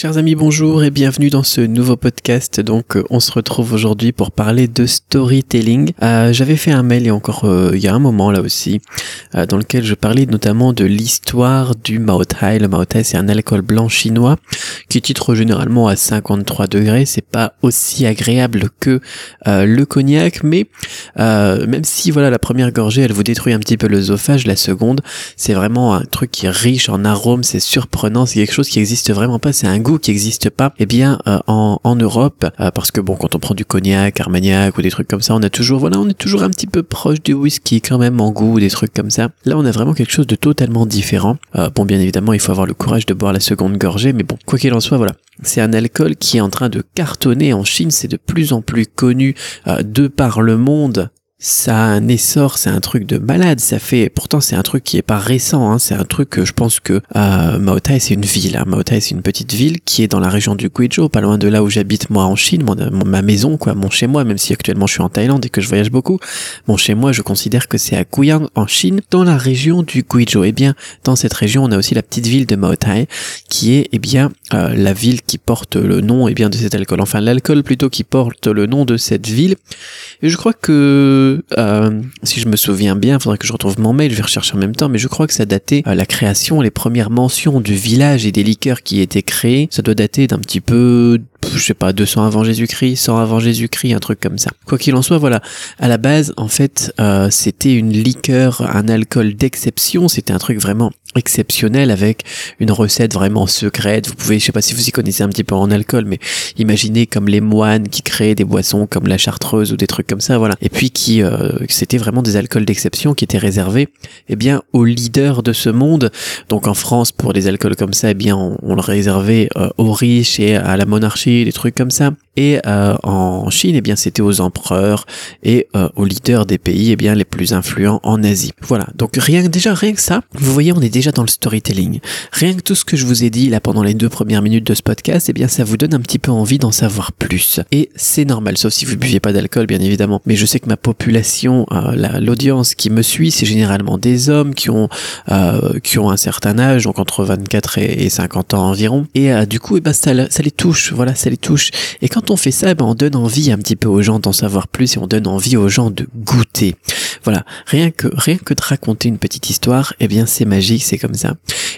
Chers amis, bonjour et bienvenue dans ce nouveau podcast. Donc, euh, on se retrouve aujourd'hui pour parler de storytelling. Euh, J'avais fait un mail a encore euh, il y a un moment là aussi, euh, dans lequel je parlais notamment de l'histoire du Mao Tai. Le Mao Tai, c'est un alcool blanc chinois qui titre généralement à 53 degrés. C'est pas aussi agréable que le cognac, mais même si voilà la première gorgée, elle vous détruit un petit peu l'œsophage, la seconde, c'est vraiment un truc qui est riche en arômes, c'est surprenant, c'est quelque chose qui existe vraiment pas. C'est un qui n'existe pas, eh bien euh, en, Europe, euh, parce que bon, quand on prend du cognac, armagnac ou des trucs comme ça, on a toujours, voilà, on est toujours un petit peu proche du whisky quand même en goût, des trucs comme ça. Là, on a vraiment quelque chose de totalement différent. Euh, bon, bien évidemment, il faut avoir le courage de boire la seconde gorgée, mais bon, quoi qu'il en soit, voilà, c'est un alcool qui est en train de cartonner en Chine, c'est de plus en plus connu de par le monde ça a un essor, c'est un truc de malade. Ça fait, pourtant c'est un truc qui est pas récent. Hein, c'est un truc que je pense que euh, Maotai c'est une ville. Hein. Maotai c'est une petite ville qui est dans la région du Guizhou, pas loin de là où j'habite moi en Chine, mon, ma maison quoi, mon chez moi. Même si actuellement je suis en Thaïlande et que je voyage beaucoup, mon chez moi je considère que c'est à Guiyang en Chine, dans la région du Guizhou. Et eh bien dans cette région on a aussi la petite ville de Maotai qui est eh bien euh, la ville qui porte le nom eh bien de cet alcool. Enfin l'alcool plutôt qui porte le nom de cette ville. Et je crois que euh, si je me souviens bien, il faudrait que je retrouve mon mail, je vais rechercher en même temps, mais je crois que ça datait euh, la création, les premières mentions du village et des liqueurs qui étaient créés, ça doit dater d'un petit peu je sais pas, 200 avant Jésus-Christ, 100 avant Jésus-Christ, un truc comme ça. Quoi qu'il en soit, voilà. À la base, en fait, euh, c'était une liqueur, un alcool d'exception. C'était un truc vraiment exceptionnel avec une recette vraiment secrète. Vous pouvez, je sais pas si vous y connaissez un petit peu en alcool, mais imaginez comme les moines qui créaient des boissons comme la chartreuse ou des trucs comme ça, voilà. Et puis qui, euh, c'était vraiment des alcools d'exception qui étaient réservés, eh bien, aux leaders de ce monde. Donc en France, pour des alcools comme ça, eh bien, on, le réservait euh, aux riches et à la monarchie des trucs comme ça. Et euh, en Chine, eh bien, c'était aux empereurs et euh, aux leaders des pays, eh bien, les plus influents en Asie. Voilà. Donc rien, déjà rien que ça, vous voyez, on est déjà dans le storytelling. Rien que tout ce que je vous ai dit là pendant les deux premières minutes de ce podcast, eh bien, ça vous donne un petit peu envie d'en savoir plus. Et c'est normal, sauf si vous ne buviez pas d'alcool, bien évidemment. Mais je sais que ma population, euh, l'audience qui me suit, c'est généralement des hommes qui ont euh, qui ont un certain âge, donc entre 24 et, 50 ans environ. Et euh, du coup, eh ben, ça, les touche. Voilà, ça les touche. Et quand on fait ça, ben, on donne envie un petit peu aux gens d'en savoir plus et on donne envie aux gens de goûter. Voilà, rien que rien que de raconter une petite histoire, eh bien c'est magique, c'est comme ça.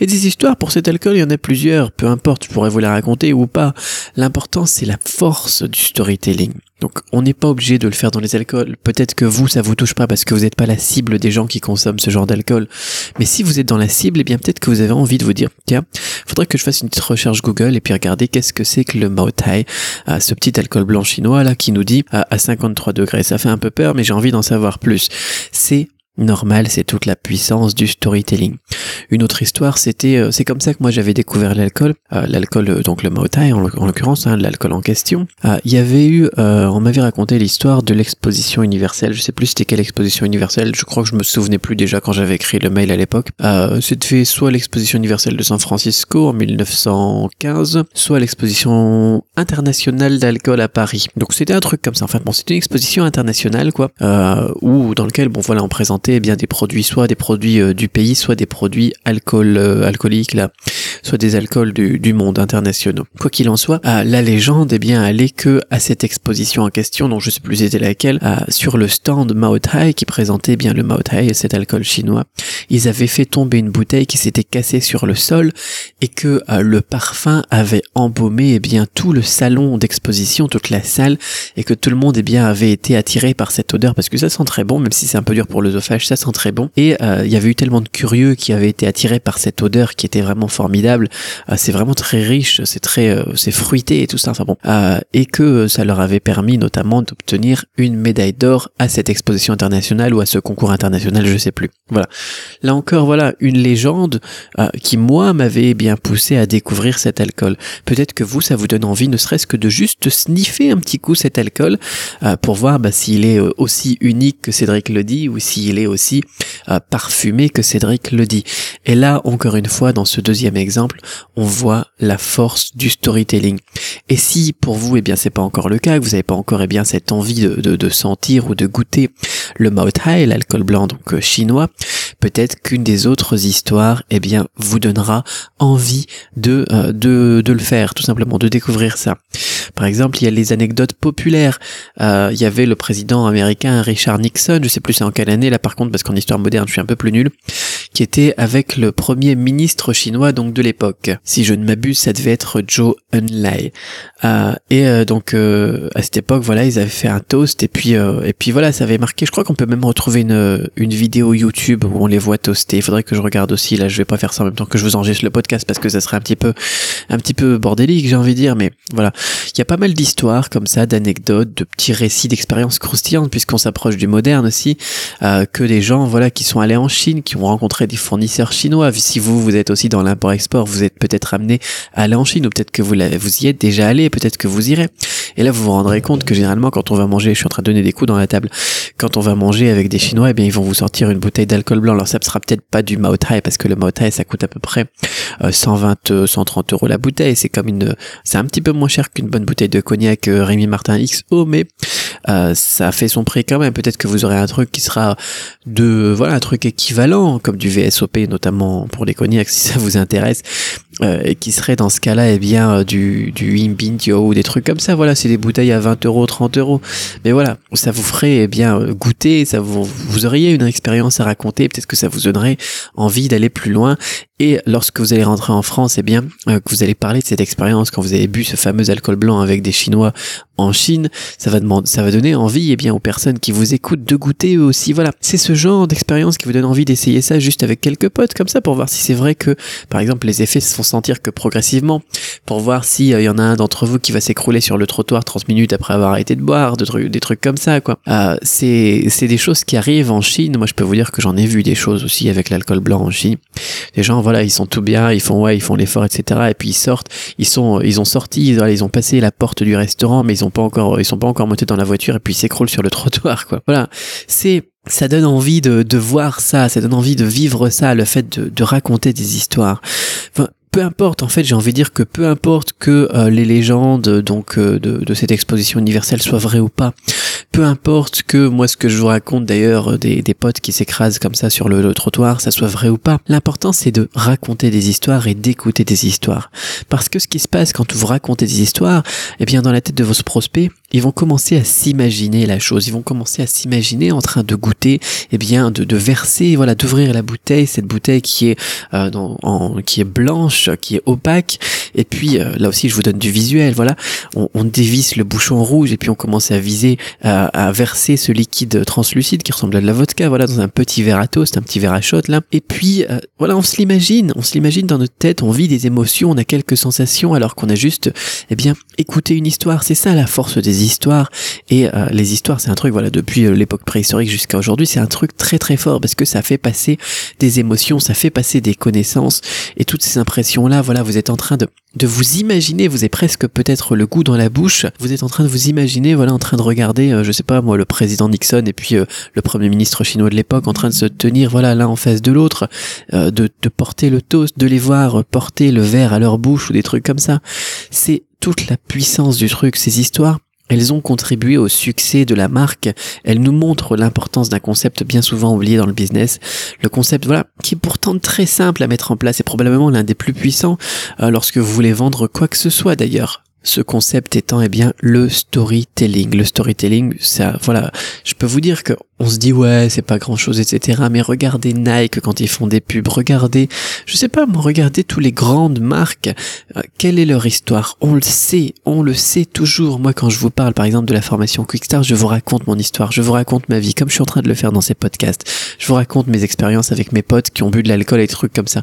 Et des histoires pour cet alcool, il y en a plusieurs, peu importe, je pourrais vous la raconter ou pas. L'important c'est la force du storytelling. Donc on n'est pas obligé de le faire dans les alcools. Peut-être que vous, ça vous touche pas parce que vous n'êtes pas la cible des gens qui consomment ce genre d'alcool. Mais si vous êtes dans la cible, eh bien peut-être que vous avez envie de vous dire, tiens, faudrait que je fasse une petite recherche Google et puis regarder qu'est-ce que c'est que le Mao Tai, euh, ce petit alcool blanc chinois là qui nous dit euh, à 53 degrés. Ça fait un peu peur, mais j'ai envie d'en savoir plus. C'est normal, c'est toute la puissance du storytelling. Une autre histoire, c'était, euh, c'est comme ça que moi j'avais découvert l'alcool, euh, l'alcool euh, donc le Mao Tai en, l'occurrence, hein, l'alcool en question. Il y avait eu, on m'avait raconté l'histoire de l'exposition universelle. Je sais plus c'était quelle exposition universelle. Je crois que je me souvenais plus déjà quand j'avais écrit le mail à l'époque. c'était soit l'exposition universelle de San Francisco en 1915, soit l'exposition internationale d'alcool à Paris. Donc c'était un truc comme ça. Enfin bon, c'était une exposition internationale quoi, où dans lequel bon voilà on eh bien des produits, soit des produits euh, du pays, soit des produits alcool, euh, alcooliques, là, soit des alcools du, du monde internationaux. Quoi qu'il en soit, euh, la légende eh bien allait que à cette exposition en question, dont je sais plus c'était laquelle, sur le stand Mao Tai qui présentait eh bien le Mao Tai, cet alcool chinois, ils avaient fait tomber une bouteille qui s'était cassée sur le sol et que le parfum avait embaumé eh bien tout le salon d'exposition, toute la salle, et que tout le monde eh bien avait été attiré par cette odeur parce que ça sent très bon, même si c'est un peu dur pour l'œsophage ça sent très bon. Et euh, il y avait eu tellement de curieux qui avaient été attirés par cette odeur qui était vraiment formidable. Euh, c'est vraiment très riche, c'est très, euh, c'est fruité et tout ça. Enfin bon, et que ça leur avait permis notamment d'obtenir une médaille d'or à cette exposition internationale ou à ce concours international, je sais plus. Voilà. Là encore, voilà une légende qui moi m'avait bien poussé à découvrir cet alcool. Peut-être que vous, ça vous donne envie, ne serait-ce que de juste sniffer un petit coup cet alcool pour voir bah, s'il est aussi unique que Cédric le dit ou s'il est aussi euh, parfumé que Cédric le dit. Et là, encore une fois, dans ce deuxième exemple, on voit la force du storytelling. Et si pour vous, eh bien, c'est pas encore le cas, que vous n'avez pas encore, eh bien, cette envie de, de, sentir ou de goûter le Mao Tai, l'alcool blanc donc chinois, peut-être qu'une des autres histoires, eh bien, vous donnera envie de, de, de le faire, tout simplement, de découvrir ça. Par exemple, il y a les anecdotes populaires. Euh, il y avait le président américain Richard Nixon, je sais plus c'est en quelle année là par contre, parce qu'en histoire moderne je suis un peu plus nul, qui était avec le premier ministre chinois donc de l'époque. Si je ne m'abuse, ça devait être Zhou Enlai. Euh, et euh, donc euh, à cette époque, voilà, ils avaient fait un toast et puis et puis voilà, ça avait marqué. Je crois qu'on peut même retrouver une une vidéo YouTube où on les voit toaster. Il faudrait que je regarde aussi. Là, je vais pas faire ça en même temps que je vous enregistre le podcast parce que ça serait un petit peu un petit peu bordélique, j'ai envie de dire. Mais voilà, il y a pas mal d'histoires comme ça, d'anecdotes, de petits récits d'expériences croustillantes puisqu'on s'approche du moderne aussi, que des gens voilà qui sont allés en Chine, qui ont rencontré des fournisseurs chinois. Si vous vous êtes aussi dans l'import-export, vous êtes peut-être amené à aller en Chine ou peut-être que vous vous y êtes déjà allé, peut-être que vous irez. Et là, vous vous rendrez compte que généralement, quand on va manger, je suis en train de donner des coups dans la table, quand on va manger avec des Chinois, eh bien, ils vont vous sortir une bouteille d'alcool blanc. Alors, ça ne sera peut-être pas du Mao Tai, parce que le Mao Tai, ça coûte à peu près 120, 130 euh, euros la bouteille. C'est comme une, c'est un petit peu moins cher qu'une bonne bouteille de cognac euh, Rémi Martin XO, mais euh, ça fait son prix quand même. Peut-être que vous aurez un truc qui sera de, voilà, un truc équivalent, comme du VSOP, notamment pour les cognacs, si ça vous intéresse, euh, et qui serait dans ce cas-là, eh bien, euh, du, du Imbintio ou des trucs comme ça. Voilà, c'est des bouteilles à 20 euros, 30 euros. Mais voilà, ça vous ferait, eh bien, goûter, ça vous, vous auriez une expérience à raconter, peut-être que ça vous donnerait envie d'aller plus loin. Et lorsque vous allez rentrer en France, eh bien, que vous allez parler de cette expérience quand vous avez bu ce fameux alcool blanc avec des Chinois en Chine, ça va demander, ça va donner envie, eh bien, aux personnes qui vous écoutent de goûter eux aussi. Voilà, c'est ce genre d'expérience qui vous donne envie d'essayer ça juste avec quelques potes comme ça pour voir si c'est vrai que, par exemple, les effets se font sentir que progressivement, pour voir s'il euh, y en a un d'entre vous qui va s'écrouler sur le trottoir 30 minutes après avoir arrêté de boire, de trucs, des trucs comme ça, quoi. Euh, c'est, c'est des choses qui arrivent en Chine. Moi, je peux vous dire que j'en ai vu des choses aussi avec l'alcool blanc en Chine. Les gens, voilà, ils sont tout bien, ils font ouais, ils font l'effort, etc. Et puis ils sortent, ils sont, ils ont sorti, ils, ont passé la porte du restaurant, mais ils ont pas encore, ils sont pas encore montés dans la voiture et puis ils s'écroulent sur le trottoir, quoi. Voilà, c'est ça donne envie de, de voir ça, ça donne envie de vivre ça, le fait de, de raconter des histoires. Enfin, peu importe, en fait, j'ai envie de dire que peu importe que euh, les légendes donc euh, de, de, cette exposition universelle soient vraies ou pas, peu importe que moi ce que je vous raconte d'ailleurs euh, des, des potes qui s'écrasent comme ça sur le, trottoir, ça soit vrai ou pas. L'important c'est de raconter des histoires et d'écouter des histoires. Parce que ce qui se passe quand vous racontez des histoires, eh bien dans la tête de vos prospects, ils vont commencer à s'imaginer la chose, ils vont commencer à s'imaginer en train de goûter, eh bien de, de verser, voilà, d'ouvrir la bouteille, cette bouteille qui est euh, en, qui est blanche, qui est opaque, et puis euh, là aussi je vous donne du visuel, voilà, on, on dévisse le bouchon rouge et puis on commence à viser à, verser ce liquide translucide qui ressemble à de la vodka, voilà, dans un petit verre à toast, un petit verre à shot là. Et puis, euh, voilà, on se l'imagine, on se l'imagine dans notre tête, on vit des émotions, on a quelques sensations, alors qu'on a juste, eh bien, écouté une histoire. C'est ça la force des histoires. Et euh, les histoires, c'est un truc, voilà, depuis euh, l'époque préhistorique jusqu'à aujourd'hui, c'est un truc très très fort parce que ça fait passer des émotions, ça fait passer des connaissances et toutes ces impressions là, voilà, vous êtes en train de de vous imaginer, vous avez presque peut-être le goût dans la bouche, vous êtes en train de vous imaginer, voilà, en train de regarder, euh, je sais pas moi, le président Nixon et puis euh, le premier ministre chinois de l'époque en train de se tenir, voilà, l'un en face de l'autre, euh, de, de porter le toast, de les voir porter le verre à leur bouche ou des trucs comme ça. C'est toute la puissance du truc, ces histoires. Elles ont contribué au succès de la marque. Elles nous montrent l'importance d'un concept bien souvent oublié dans le business. Le concept, voilà, qui est pourtant très simple à mettre en place et probablement l'un des plus puissants euh, lorsque vous voulez vendre quoi que ce soit d'ailleurs. Ce concept étant, eh bien, le storytelling. Le storytelling, ça, voilà, je peux vous dire que on se dit ouais c'est pas grand chose etc mais regardez Nike quand ils font des pubs. Regardez je sais pas regardez tous les grandes marques. Euh, quelle est leur histoire? On le sait on le sait toujours. Moi quand je vous parle par exemple de la formation Quickstar je vous raconte mon histoire. Je vous raconte ma vie comme je suis en train de le faire dans ces podcasts. Je vous raconte mes expériences avec mes potes qui ont bu de l'alcool et des trucs comme ça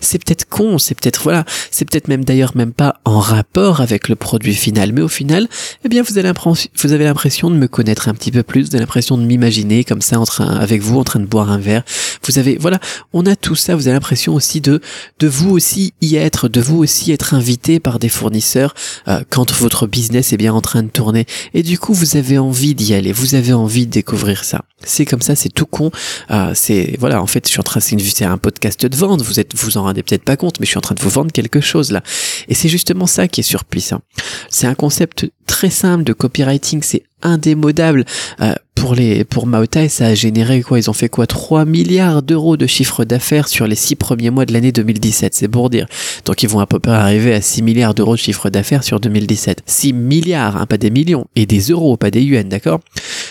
c'est peut-être con c'est peut-être voilà c'est peut-être même d'ailleurs même pas en rapport avec le produit final mais au final eh bien vous avez l'impression de me connaître un petit peu plus vous avez l'impression de m'imaginer comme ça en train avec vous en train de boire un verre. Vous avez voilà, on a tout ça, vous avez l'impression aussi de de vous aussi y être, de vous aussi être invité par des fournisseurs euh, quand votre business est bien en train de tourner et du coup vous avez envie d'y aller, vous avez envie de découvrir ça. C'est comme ça, c'est tout con. Euh, c'est voilà, en fait, je suis en train c'est un podcast de vente, vous êtes vous en rendez peut-être pas compte, mais je suis en train de vous vendre quelque chose là. Et c'est justement ça qui est surpuissant. C'est un concept très simple de copywriting, c'est indémodable. Euh, pour les pour Maotai, ça a généré quoi? Ils ont fait quoi? 3 milliards d'euros de chiffre d'affaires sur les 6 premiers mois de l'année 2017, c'est pour dire. Donc ils vont à peu près arriver à 6 milliards d'euros de chiffre d'affaires sur 2017. 6 milliards, hein, pas des millions, et des euros, pas des yuan, d'accord?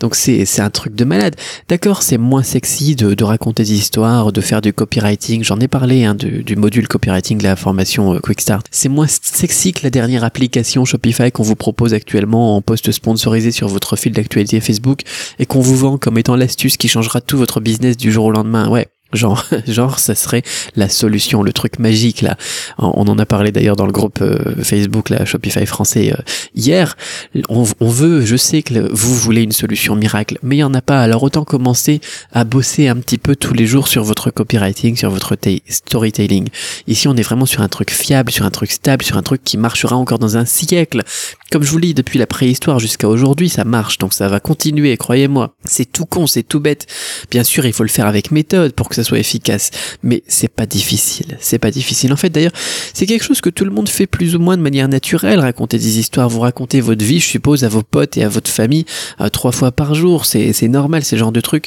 Donc c'est un truc de malade. D'accord, c'est moins sexy de, raconter des histoires, de faire du copywriting. J'en ai parlé hein, du, du module copywriting de la formation euh, Quick Start. C'est moins sexy que la dernière application Shopify qu'on vous propose actuellement en post sponsorisé sur votre fil d'actualité Facebook et qu'on vous vend comme étant l'astuce qui changera tout votre business du jour au lendemain. Ouais, Genre, genre, ça serait la solution, le truc magique là. On en a parlé d'ailleurs dans le groupe euh, Facebook là, Shopify français euh, hier. On, veut, je sais que vous voulez une solution miracle, mais il y en a pas. Alors autant commencer à bosser un petit peu tous les jours sur votre copywriting, sur votre storytelling. Ici, on est vraiment sur un truc fiable, sur un truc stable, sur un truc qui marchera encore dans un siècle. Comme je vous lis depuis la préhistoire jusqu'à aujourd'hui, ça marche, donc ça va continuer. Croyez-moi, c'est tout con, c'est tout bête. Bien sûr, il faut le faire avec méthode pour que ça soit efficace. Mais c'est pas difficile. C'est pas difficile. En fait, d'ailleurs, c'est quelque chose que tout le monde fait plus ou moins de manière naturelle. Raconter des histoires, vous racontez votre vie, je suppose, à vos potes et à votre famille euh, trois fois par jour. C'est, normal, c'est le genre de truc.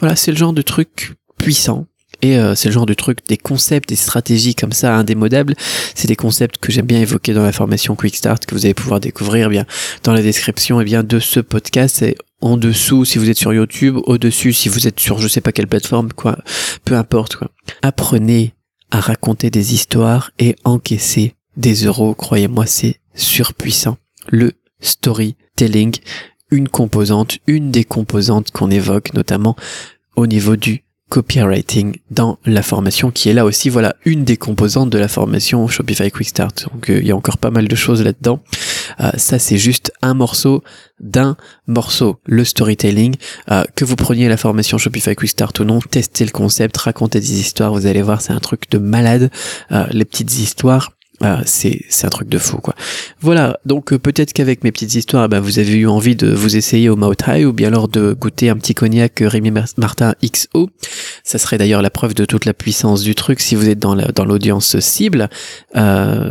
Voilà, c'est le genre de truc puissant et euh, c'est le genre de truc, des concepts, des stratégies comme ça indémodables. C'est des concepts que j'aime bien évoquer dans la formation Quick Start que vous allez pouvoir découvrir eh bien dans la description et eh bien de ce podcast. Et en dessous si vous êtes sur YouTube, au-dessus si vous êtes sur je sais pas quelle plateforme, quoi. Peu importe quoi. Apprenez à raconter des histoires et encaisser des euros. Croyez-moi, c'est surpuissant. Le storytelling, une composante, une des composantes qu'on évoque notamment au niveau du copywriting dans la formation qui est là aussi. Voilà une des composantes de la formation Shopify Quick Start. Donc euh, il y a encore pas mal de choses là-dedans. Euh, ça c'est juste un morceau d'un morceau. Le storytelling euh, que vous preniez la formation Shopify Quick Start ou non testez le concept racontez des histoires vous allez voir c'est un truc de malade. Les petites histoires ah, c'est un truc de fou quoi. Voilà, donc euh, peut-être qu'avec mes petites histoires, bah, vous avez eu envie de vous essayer au High ou bien alors de goûter un petit cognac Rémi Martin XO. Ça serait d'ailleurs la preuve de toute la puissance du truc si vous êtes dans dans l'audience cible. Euh,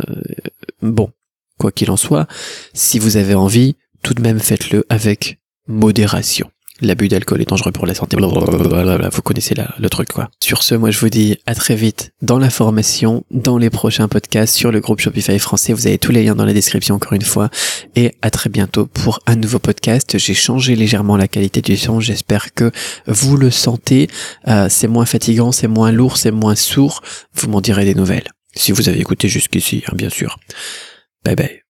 bon, quoi qu'il en soit, si vous avez envie, tout de même faites-le avec modération l'abus d'alcool est dangereux pour la santé. vous connaissez le truc quoi. Sur ce, moi je vous dis à très vite dans la formation, dans les prochains podcasts sur le groupe Shopify français. Vous avez tous les liens dans la description encore une fois. Et à très bientôt pour un nouveau podcast. J'ai changé légèrement la qualité du son. J'espère que vous le sentez. Euh, c'est moins fatigant, c'est moins lourd, c'est moins sourd. Vous m'en direz des nouvelles. Si vous avez écouté jusqu'ici, hein, bien sûr. Bye bye.